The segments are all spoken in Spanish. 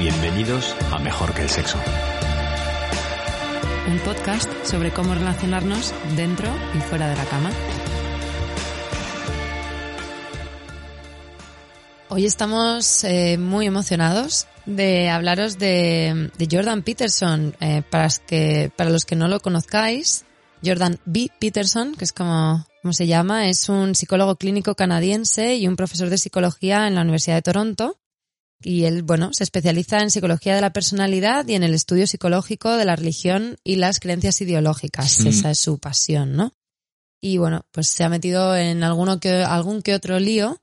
Bienvenidos a Mejor que el Sexo. Un podcast sobre cómo relacionarnos dentro y fuera de la cama. Hoy estamos eh, muy emocionados de hablaros de, de Jordan Peterson. Eh, para, que, para los que no lo conozcáis, Jordan B. Peterson, que es como, como se llama, es un psicólogo clínico canadiense y un profesor de psicología en la Universidad de Toronto. Y él, bueno, se especializa en psicología de la personalidad y en el estudio psicológico de la religión y las creencias ideológicas. Esa es su pasión, ¿no? Y bueno, pues se ha metido en alguno que, algún que otro lío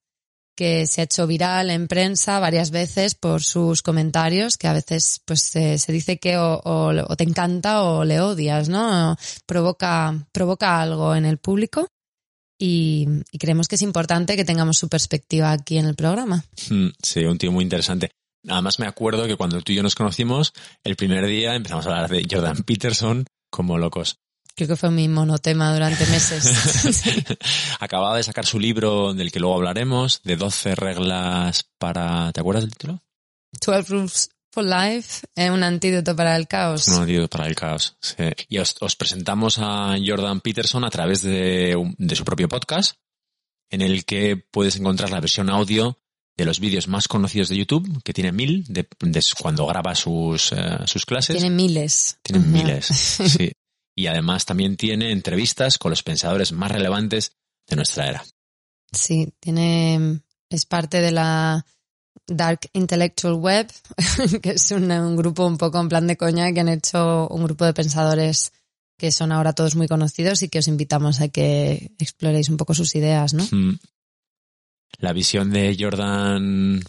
que se ha hecho viral en prensa varias veces por sus comentarios, que a veces pues se, se dice que o, o, o, te encanta o le odias, ¿no? Provoca, provoca algo en el público y, y, creemos que es importante que tengamos su perspectiva aquí en el programa. Sí, un tío muy interesante. Además me acuerdo que cuando tú y yo nos conocimos, el primer día empezamos a hablar de Jordan Peterson como locos. Creo que fue mi monotema durante meses. sí. Acababa de sacar su libro del que luego hablaremos, de 12 reglas para... ¿Te acuerdas del título? 12 Rules for Life, eh, un antídoto para el caos. Un antídoto para el caos, sí. Y os, os presentamos a Jordan Peterson a través de, de, su propio podcast, en el que puedes encontrar la versión audio de los vídeos más conocidos de YouTube, que tiene mil, de, de cuando graba sus, uh, sus clases. Tiene miles. Tiene uh -huh. miles, sí y además también tiene entrevistas con los pensadores más relevantes de nuestra era. Sí, tiene es parte de la Dark Intellectual Web, que es un, grupo un poco en plan de coña que han hecho un grupo de pensadores que son ahora todos muy conocidos y que os invitamos a que exploréis un poco sus ideas, ¿no? Mm. La visión de Jordan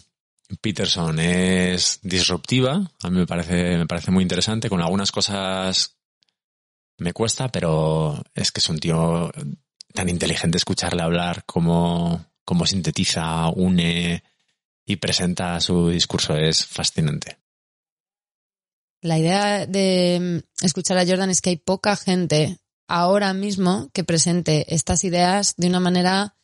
Peterson es disruptiva, a mí me parece, me parece muy interesante, con algunas cosas me cuesta, pero es que es un tío tan inteligente escucharle hablar como, como sintetiza, une y presenta su discurso. Es fascinante. La idea de escuchar a Jordan es que hay poca gente ahora mismo que presente estas ideas de una manera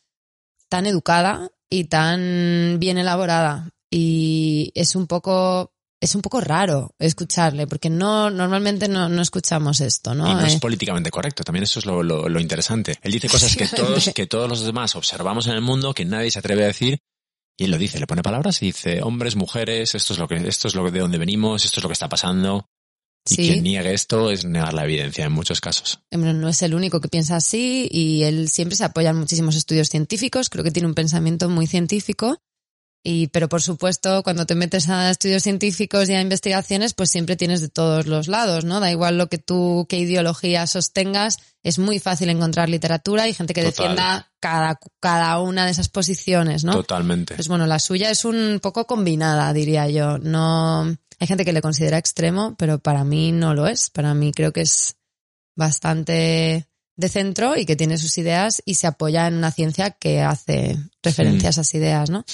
tan educada y tan bien elaborada. Y es un poco es un poco raro escucharle, porque no normalmente no, no escuchamos esto, ¿no? Y no es eh... políticamente correcto, también eso es lo, lo, lo, interesante. Él dice cosas que todos, que todos los demás observamos en el mundo, que nadie se atreve a decir, y él lo dice, le pone palabras y dice, hombres, mujeres, esto es lo que, esto es lo de donde venimos, esto es lo que está pasando. Y sí. quien niegue esto es negar la evidencia en muchos casos. No es el único que piensa así y él siempre se apoya en muchísimos estudios científicos, creo que tiene un pensamiento muy científico y, pero por supuesto, cuando te metes a estudios científicos y a investigaciones, pues siempre tienes de todos los lados, ¿no? Da igual lo que tú, qué ideología sostengas, es muy fácil encontrar literatura y gente que Total. defienda cada, cada una de esas posiciones, ¿no? Totalmente. Pues bueno, la suya es un poco combinada, diría yo. No, hay gente que le considera extremo, pero para mí no lo es. Para mí creo que es bastante de centro y que tiene sus ideas y se apoya en una ciencia que hace referencia a esas ideas, ¿no?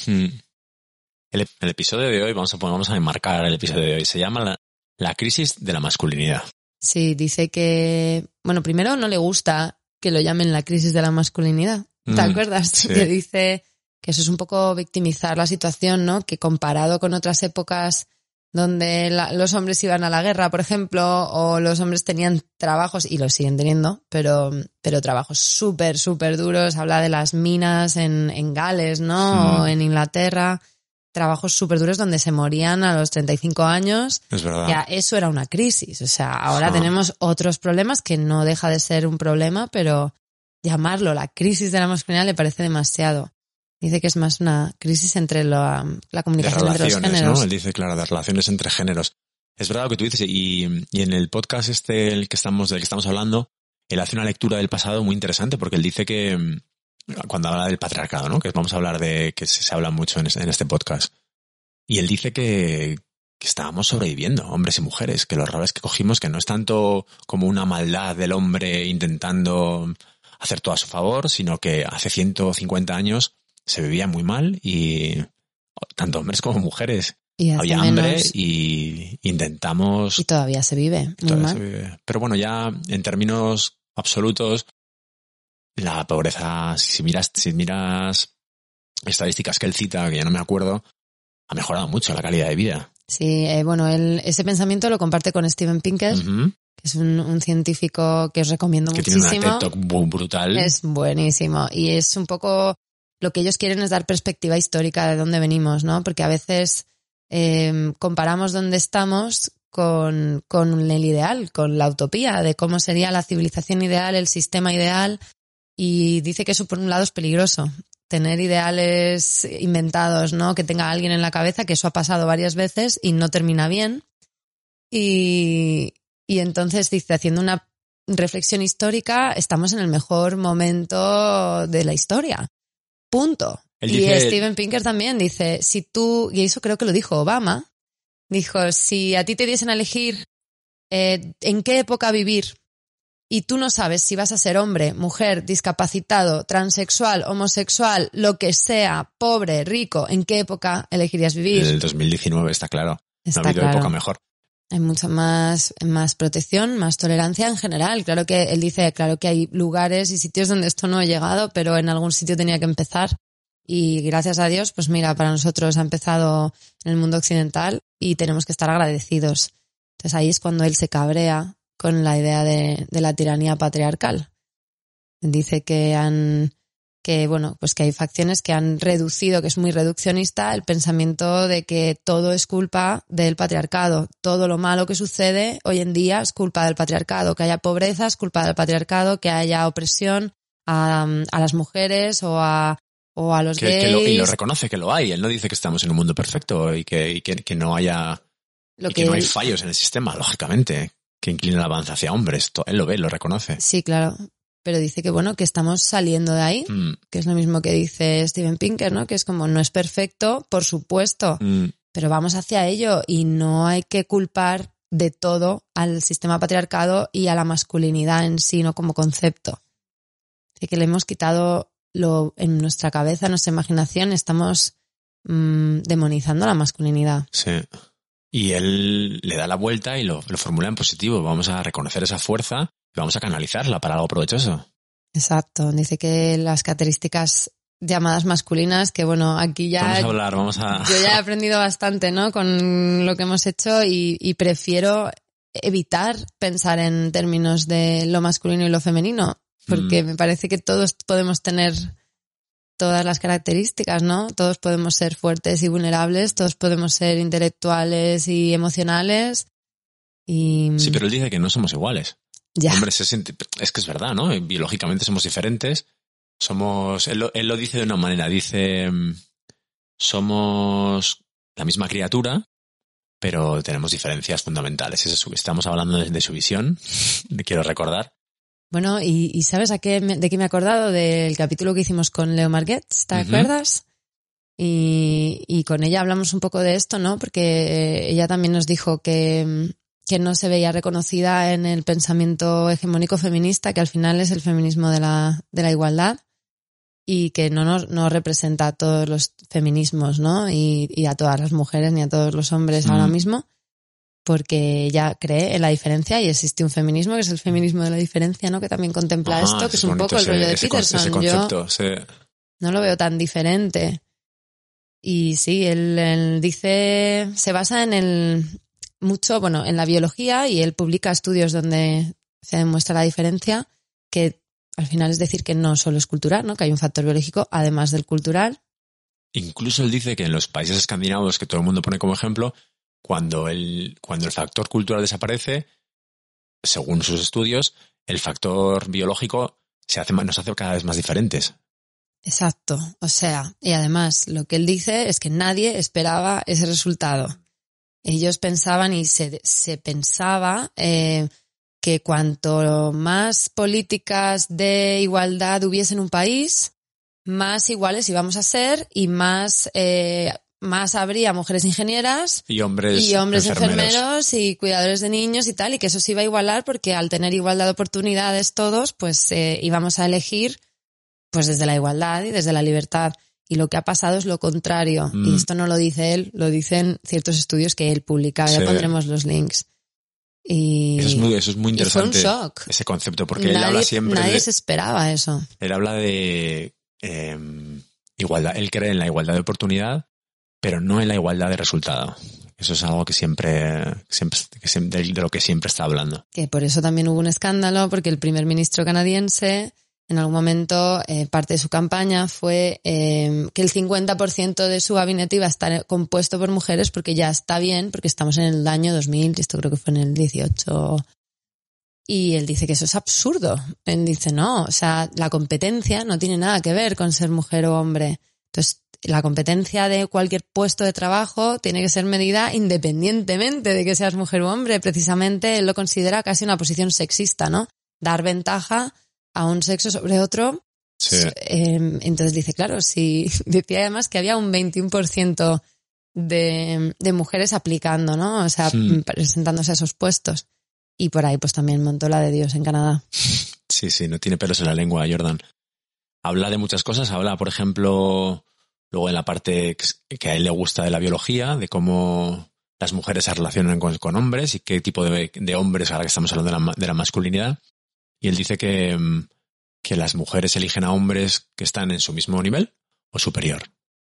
El, el, episodio de hoy, vamos a, vamos a enmarcar el episodio de hoy, se llama la, la crisis de la masculinidad. Sí, dice que, bueno, primero no le gusta que lo llamen la crisis de la masculinidad. ¿Te mm, acuerdas? Sí. Que dice que eso es un poco victimizar la situación, ¿no? Que comparado con otras épocas donde la, los hombres iban a la guerra, por ejemplo, o los hombres tenían trabajos, y los siguen teniendo, pero, pero trabajos súper, súper duros. Habla de las minas en, en Gales, ¿no? Mm. O en Inglaterra trabajos súper duros donde se morían a los 35 años. Es verdad. Ya eso era una crisis. O sea, ahora ah. tenemos otros problemas que no deja de ser un problema, pero llamarlo la crisis de la masculinidad le parece demasiado. Dice que es más una crisis entre la, la comunicación entre los géneros. ¿no? Él dice, claro, de relaciones entre géneros. Es verdad lo que tú dices, y, y en el podcast este el que estamos, del que estamos hablando, él hace una lectura del pasado muy interesante porque él dice que, cuando habla del patriarcado, ¿no? Que vamos a hablar de, que se habla mucho en este podcast. Y él dice que, que estábamos sobreviviendo, hombres y mujeres, que los roles que cogimos, que no es tanto como una maldad del hombre intentando hacer todo a su favor, sino que hace 150 años se vivía muy mal y tanto hombres como mujeres. Y Había hambre y intentamos... Y todavía se vive. Muy todavía mal. se vive. Pero bueno, ya en términos absolutos, la pobreza, si miras, si miras estadísticas que él cita, que ya no me acuerdo, ha mejorado mucho la calidad de vida. Sí, eh, bueno, él, ese pensamiento lo comparte con Steven Pinker, que es un, un científico que os recomiendo Que tiene una muchísimo. TED Talk brutal. Es buenísimo. Y es un poco lo que ellos quieren es dar perspectiva histórica de dónde venimos, ¿no? Porque a veces eh, comparamos dónde estamos con, con el ideal, con la utopía de cómo sería la civilización ideal, el sistema ideal. Y dice que eso por un lado es peligroso. Tener ideales inventados, ¿no? Que tenga alguien en la cabeza, que eso ha pasado varias veces y no termina bien. Y, y entonces dice, haciendo una reflexión histórica, estamos en el mejor momento de la historia. Punto. Él y dice- Steven Pinker también dice, si tú, y eso creo que lo dijo Obama, dijo, si a ti te diesen a elegir eh, en qué época vivir y tú no sabes si vas a ser hombre, mujer, discapacitado, transexual, homosexual, lo que sea, pobre, rico, ¿en qué época elegirías vivir? El 2019 está claro. Está no ha habido claro. época mejor. Hay mucha más, más protección, más tolerancia en general. Claro que él dice, claro que hay lugares y sitios donde esto no ha llegado, pero en algún sitio tenía que empezar. Y gracias a Dios, pues mira, para nosotros ha empezado en el mundo occidental y tenemos que estar agradecidos. Entonces ahí es cuando él se cabrea con la idea de, de la tiranía patriarcal. Dice que han, que bueno, pues que hay facciones que han reducido, que es muy reduccionista, el pensamiento de que todo es culpa del patriarcado. Todo lo malo que sucede hoy en día es culpa del patriarcado. Que haya pobreza es culpa del patriarcado, que haya opresión a, a las mujeres o a, o a los Que, gays. que lo, y lo reconoce que lo hay. Él no dice que estamos en un mundo perfecto y que, y que, que no haya Lo y que, no hay fallos en el sistema, lógicamente, que inclina el avance hacia hombres. Él lo ve, lo reconoce. Sí, claro. Pero dice que bueno, que estamos saliendo de ahí, Mm, que es lo mismo que dice Steven Pinker, ¿no? Que es como no es perfecto, por supuesto, mm, pero vamos hacia ello y no hay que culpar de todo al sistema patriarcado y a la masculinidad en sí, no como concepto. Así que le hemos quitado lo en nuestra cabeza, en nuestra imaginación, estamos mm, demonizando la masculinidad. sí. Y él le da la vuelta y lo, lo formula en positivo. Vamos a reconocer esa fuerza y vamos a canalizarla para algo provechoso. Exacto. Dice que las características llamadas masculinas, que bueno, aquí ya Vamos a hablar, vamos a... Yo ya he aprendido bastante, ¿no? Con lo que hemos hecho y, y prefiero evitar pensar en términos de lo masculino y lo femenino, porque Mm. me parece que todos podemos tener todas las características, ¿no? Todos podemos ser fuertes y vulnerables, todos podemos ser intelectuales y emocionales y Sí, pero él dice que no somos iguales. ya, Hombre, se siente- es que es verdad, ¿no? Biológicamente somos diferentes. Somos, él lo, él lo dice de una manera, dice, mm, somos la misma criatura, pero tenemos diferencias fundamentales. Ese es su- estamos hablando de, de su visión, le quiero recordar. Bueno, y, y ¿sabes a qué me- de qué me he acordado? Del capítulo que hicimos con Leo Marguets, ¿te acuerdas? Y, y con ella hablamos un poco de esto, ¿no? Porque ella también nos dijo que, que no se veía reconocida en el pensamiento hegemónico feminista, que al final es el feminismo de la, de la igualdad y que no nos no representa a todos los feminismos, ¿no? Y, y a todas las mujeres ni a todos los hombres ahora Mm. mismo, porque ella cree en la diferencia y existe un feminismo que es el feminismo de la diferencia, ¿no? Que también contempla Ajá, esto, que es un poco el rollo de ese Peterson. Ese Yo concepto, sí. no lo veo tan diferente. Y sí, él, él dice, se basa en el mucho, bueno, en la biología y él publica estudios donde se demuestra la diferencia, que al final es decir que no solo es cultural, ¿no? Que hay un factor biológico además del cultural. Incluso él dice que en los países escandinavos, que todo el mundo pone como ejemplo, cuando el, cuando el factor cultural desaparece, según sus estudios, el factor biológico se hace, nos hace cada vez más diferentes. Exacto. O sea, y además lo que él dice es que nadie esperaba ese resultado. Ellos pensaban y se, se pensaba eh, que cuanto más políticas de igualdad hubiese en un país, más iguales íbamos a ser y más, eh, más habría mujeres ingenieras Y hombres, y hombres enfermeros. enfermeros. y cuidadores de niños y tal, y que eso se iba a igualar porque al tener igualdad de oportunidades todos, pues eh, íbamos a elegir pues desde la igualdad y desde la libertad. Y lo que ha pasado es lo contrario. Mm. Y esto no lo dice él, lo dicen ciertos estudios que él publica. Ya Sí. pondremos los links. Y, Eso es muy, eso es muy y fue un interesante. shock. Ese concepto, porque él habla siempre nadie de, se esperaba eso. él habla de eh, igualdad. Él cree en la igualdad de oportunidad, pero no en la igualdad de resultado. Eso es algo que siempre, siempre que siempre- de lo que siempre está hablando. Que por eso también hubo un escándalo, porque el primer ministro canadiense, en algún momento, eh, parte de su campaña fue eh, que el 50% de su gabinete iba a estar compuesto por mujeres porque ya está bien, porque estamos en el año 2000, y esto creo que fue en el 18. Y él dice que eso es absurdo. Él dice, no, o sea, la competencia no tiene nada que ver con ser mujer o hombre. Entonces, la competencia de cualquier puesto de trabajo tiene que ser medida independientemente de que seas mujer o hombre. Precisamente él lo considera casi una posición sexista, ¿no? Dar ventaja a un sexo sobre otro. Sí. Eh, entonces dice, claro, si decía además que había un 21% de, de mujeres aplicando, ¿no? O sea, Hmm. presentándose a esos puestos. Y por ahí pues también montó la de Dios en Canadá. Sí, sí, no tiene pelos en la lengua, Jordan. Habla de muchas cosas, habla, por ejemplo, luego en la parte que es- a él le gusta de la biología, de cómo las mujeres se relacionan con, con hombres y qué tipo de, de hombres, ahora que estamos hablando de la, de la masculinidad. Y él dice que, mm, que las mujeres eligen a hombres que están en su mismo nivel o superior.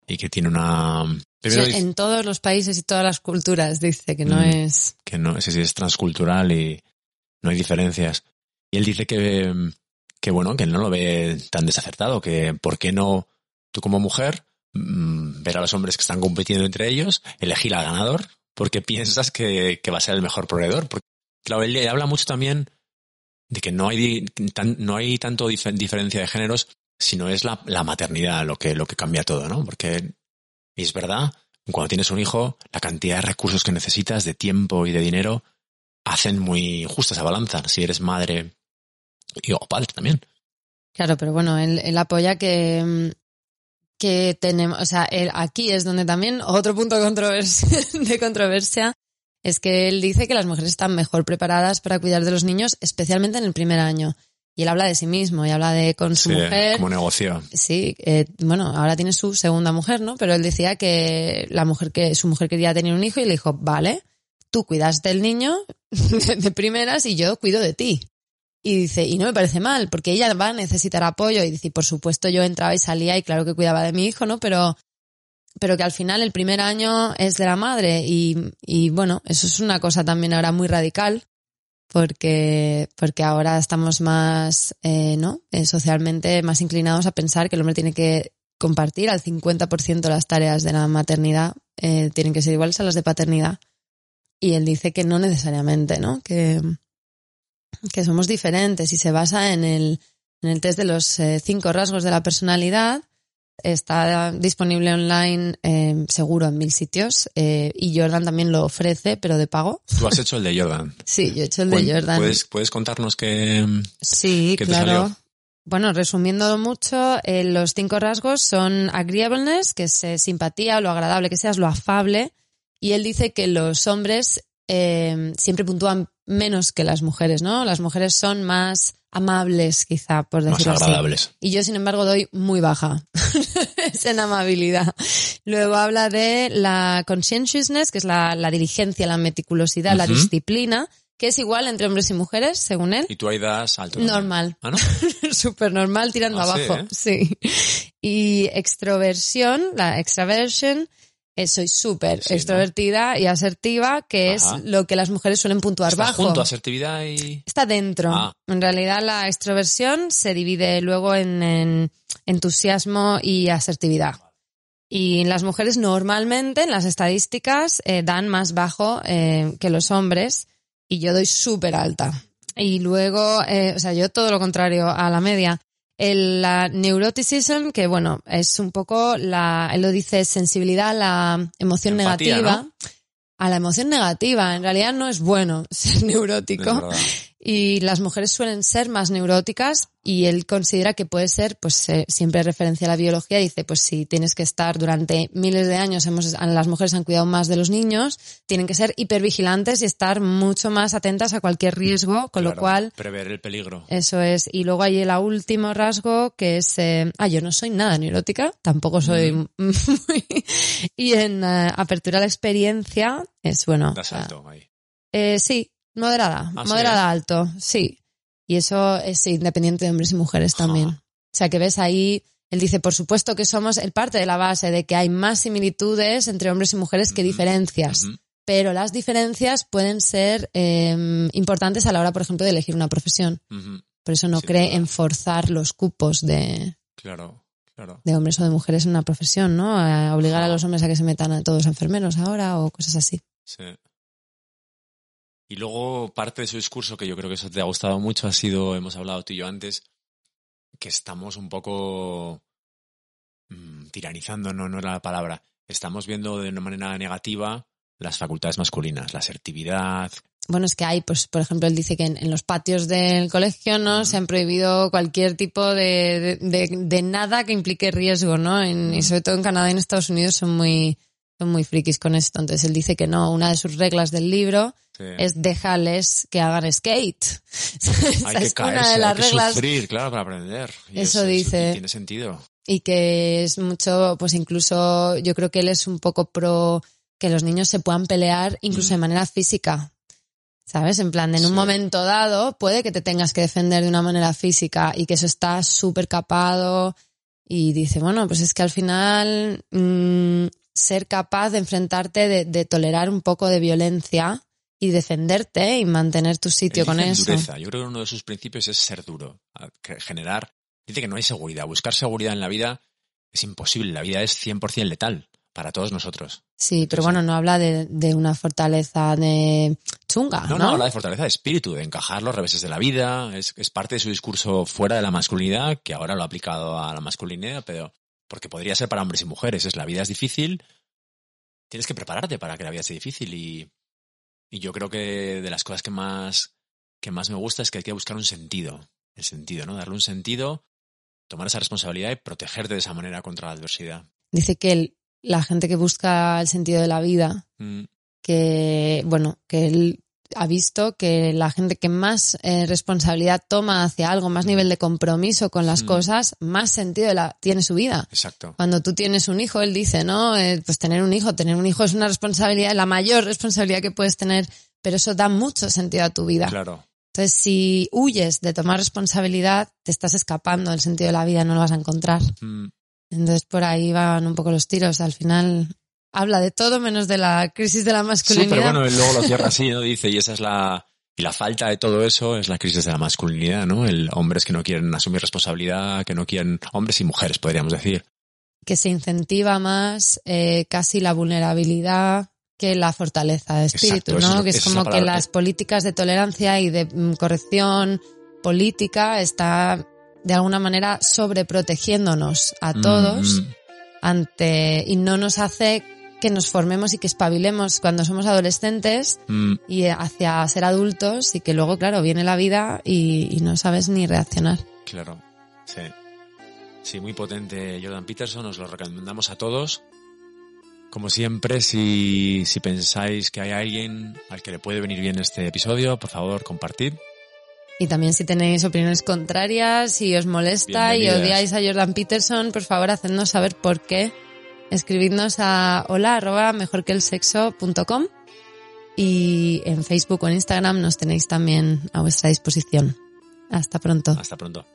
Y que tiene una... Primero O sea, dice en todos los países y todas las culturas dice que no Mm. es... que no, ese sí es transcultural y no hay diferencias. Y él dice que, que bueno, que él no lo ve tan desacertado, que por qué no tú como mujer mm, ver a los hombres que están compitiendo entre ellos, elegir al ganador, porque piensas que, va a ser el mejor proveedor. Porque, claro, él habla mucho también de que no hay, no hay tanto dif- diferencia de géneros, sino es la, maternidad lo que, lo que cambia todo, ¿no? Porque, es verdad, cuando tienes un hijo, la cantidad de recursos que necesitas, de tiempo y de dinero, hacen muy justa esa balanza. Si eres madre y o padre también. Claro, pero bueno, él, él apoya que, mm, que tenemos, o sea, él- aquí es donde también otro punto de controversia, de controversia es que él dice que las mujeres están mejor preparadas para cuidar de los niños, especialmente en el primer año. Y él habla de sí mismo y habla de con su Sí, mujer. como negocio. Sí, eh, bueno, ahora tiene su segunda mujer, ¿no? Pero él decía que la mujer que su mujer quería tener un hijo y le dijo, vale, tú cuidas del niño de primeras y yo cuido de ti. Y dice, y no me parece mal, porque ella va a necesitar apoyo. Y dice, por supuesto, yo entraba y salía y claro que cuidaba de mi hijo, ¿no? Pero, pero que al final el primer año es de la madre. Y, y bueno, eso es una cosa también ahora muy radical, porque, porque ahora estamos más, eh, ¿no? Eh, socialmente más inclinados a pensar que el hombre tiene que compartir al 50% las tareas de la maternidad, eh, tienen que ser iguales a las de paternidad. Y él dice que no necesariamente, ¿no? Que, que somos diferentes y se basa en el, en el test de los eh, cinco rasgos de la personalidad. Está disponible online eh, seguro en mil sitios eh, y Jordan también lo ofrece, pero de pago. Tú has hecho el de Jordan. Sí, yo he hecho el de Jordan. ¿Puedes, puedes contarnos que Sí, ¿Qué te claro. salió? Bueno, resumiendo mucho, eh, los cinco rasgos son agreeableness, que es simpatía, lo agradable que seas, lo afable. Y él dice que los hombres eh, siempre puntúan menos que las mujeres, ¿no? Las mujeres son más amables, quizá, por más decirlo así. agradables? Y yo, sin embargo, doy muy baja. es en amabilidad. Luego habla de la conscientiousness, que es la, la diligencia, la meticulosidad, la disciplina, que es igual entre hombres y mujeres, según él. Y tú ahí das alto. Normal. Ah, ¿no? Súper normal tirando Ah, sí, abajo. Sí. Y extroversión, la extraversion, eh, soy súper Sí, ¿no? extrovertida y asertiva, que Ajá. es lo que las mujeres suelen puntuar Estás bajo. junto, asertividad y... Está dentro. Ah. En realidad la extroversión se divide luego en, en entusiasmo y asertividad. Y las mujeres normalmente en las estadísticas eh, dan más bajo eh, que los hombres y yo doy súper alta. Y luego, eh, o sea, yo todo lo contrario a la media. El la neuroticism, que bueno, es un poco la, él lo dice, sensibilidad a la emoción Empatía, negativa. ¿no? A la emoción negativa. En realidad no es bueno ser neurótico. Y las mujeres suelen ser más neuróticas y él considera que puede ser, pues eh, siempre referencia a la biología, dice, pues si tienes que estar durante miles de años, hemos, las mujeres han cuidado más de los niños, tienen que ser hipervigilantes y estar mucho más atentas a cualquier riesgo, con lo cual Prever el peligro. eso es. Y luego hay el último rasgo que es, eh, ah, yo no soy nada neurótica, tampoco soy Mm. muy... y en eh, apertura a la experiencia es, bueno, Das alto ahí. eh, sí, moderada, moderada alto, sí. Y eso es independiente de hombres y mujeres también. Ajá. O sea que ves ahí, él dice, por supuesto que somos el parte de la base de que hay más similitudes entre hombres y mujeres que diferencias. Pero las diferencias pueden ser eh, importantes a la hora, por ejemplo, de elegir una profesión. Por eso no cree duda. en forzar los cupos de, Claro, claro. de hombres o de mujeres en una profesión, ¿no? A obligar a los hombres a que se metan a todos enfermeros ahora o cosas así. Sí. Y luego parte de su discurso, que yo creo que eso te ha gustado mucho, ha sido, hemos hablado tú y yo antes, que estamos un poco mm, tiranizando, no, no era la palabra. Estamos viendo de una manera negativa las facultades masculinas, la asertividad. Bueno, es que hay, pues, por ejemplo, él dice que en, en los patios del colegio no se han prohibido cualquier tipo de, de, de- de nada que implique riesgo, ¿no? En- y sobre todo en Canadá y en Estados Unidos son muy, son muy frikis con esto. Entonces él dice que no, una de sus reglas del libro Sí. es déjales que hagan skate. Esa hay que es una de las hay que reglas sufrir, claro, para aprender. Y Eso dice. tiene sentido. y que es mucho, pues incluso yo creo que él es un poco pro que los niños se puedan pelear incluso Mm. de manera física. ¿Sabes? En plan, en un momento dado puede que te tengas que defender de una manera física y que eso está súper capado. Y dice, bueno, pues es que al final mm, ser capaz de enfrentarte, de, de tolerar un poco de violencia y defenderte y mantener tu sitio con eso. dureza. Yo creo que uno de sus principios es ser duro. Generar. Dice que no hay seguridad. Buscar seguridad en la vida es imposible. La vida es 100% letal para todos nosotros. Sí, pero bueno, no habla de, de una fortaleza de chunga, No, ¿no? no, habla de fortaleza de espíritu, de encajar los reveses de la vida. Es, es parte de su discurso fuera de la masculinidad, que ahora lo ha aplicado a la masculinidad, pero porque podría ser para hombres y mujeres. Es la vida es difícil. Tienes que prepararte para que la vida sea difícil y, y yo creo que de las cosas que más, que más me gusta es que hay que buscar un sentido. El sentido, ¿no? Darle un sentido, tomar esa responsabilidad y protegerte de esa manera contra la adversidad. Dice que el- la gente que busca el sentido de la vida, Mm, que, bueno, que él ha visto que la gente que más eh, responsabilidad toma hacia algo, más nivel de compromiso con las Mm. cosas, más sentido la, tiene su vida. exacto. Cuando tú tienes un hijo, él dice, ¿no? Eh, pues tener un hijo, tener un hijo es una responsabilidad, la mayor responsabilidad que puedes tener, pero eso da mucho sentido a tu vida. Claro. Entonces, si huyes de tomar responsabilidad, te estás escapando del sentido de la vida, no lo vas a encontrar. Mm, Entonces, por ahí van un poco los tiros. Al final, habla de todo menos de la crisis de la Sí, masculinidad. pero bueno, él luego lo cierra así, ¿no? Dice, y esa es la... Y la falta de todo eso es la crisis de la masculinidad, ¿no? El hombres que no quieren asumir responsabilidad, que no quieren... Hombres y mujeres, podríamos decir. Que se incentiva más eh, casi la vulnerabilidad que la fortaleza de espíritu, Exacto, ¿no? es- que es como que las políticas de tolerancia y de mm, corrección política está de alguna manera sobreprotegiéndonos a todos. Mm, ante y no nos hace que nos formemos y que espabilemos cuando somos adolescentes mm, y hacia ser adultos y que luego, claro, viene la vida y, y no sabes ni reaccionar. claro, sí. Sí, muy potente Jordan Peterson, os lo recomendamos a todos. Como siempre, si, si pensáis que hay alguien al que le puede venir bien este episodio, por favor, compartid. Y también si tenéis opiniones contrarias, si os molesta y odiáis a Jordan Peterson, por favor, hacednos saber por qué. Escribidnos a hola arroba mejorqueelsexo.com y en Facebook o en Instagram nos tenéis también a vuestra disposición. Hasta pronto. Hasta pronto.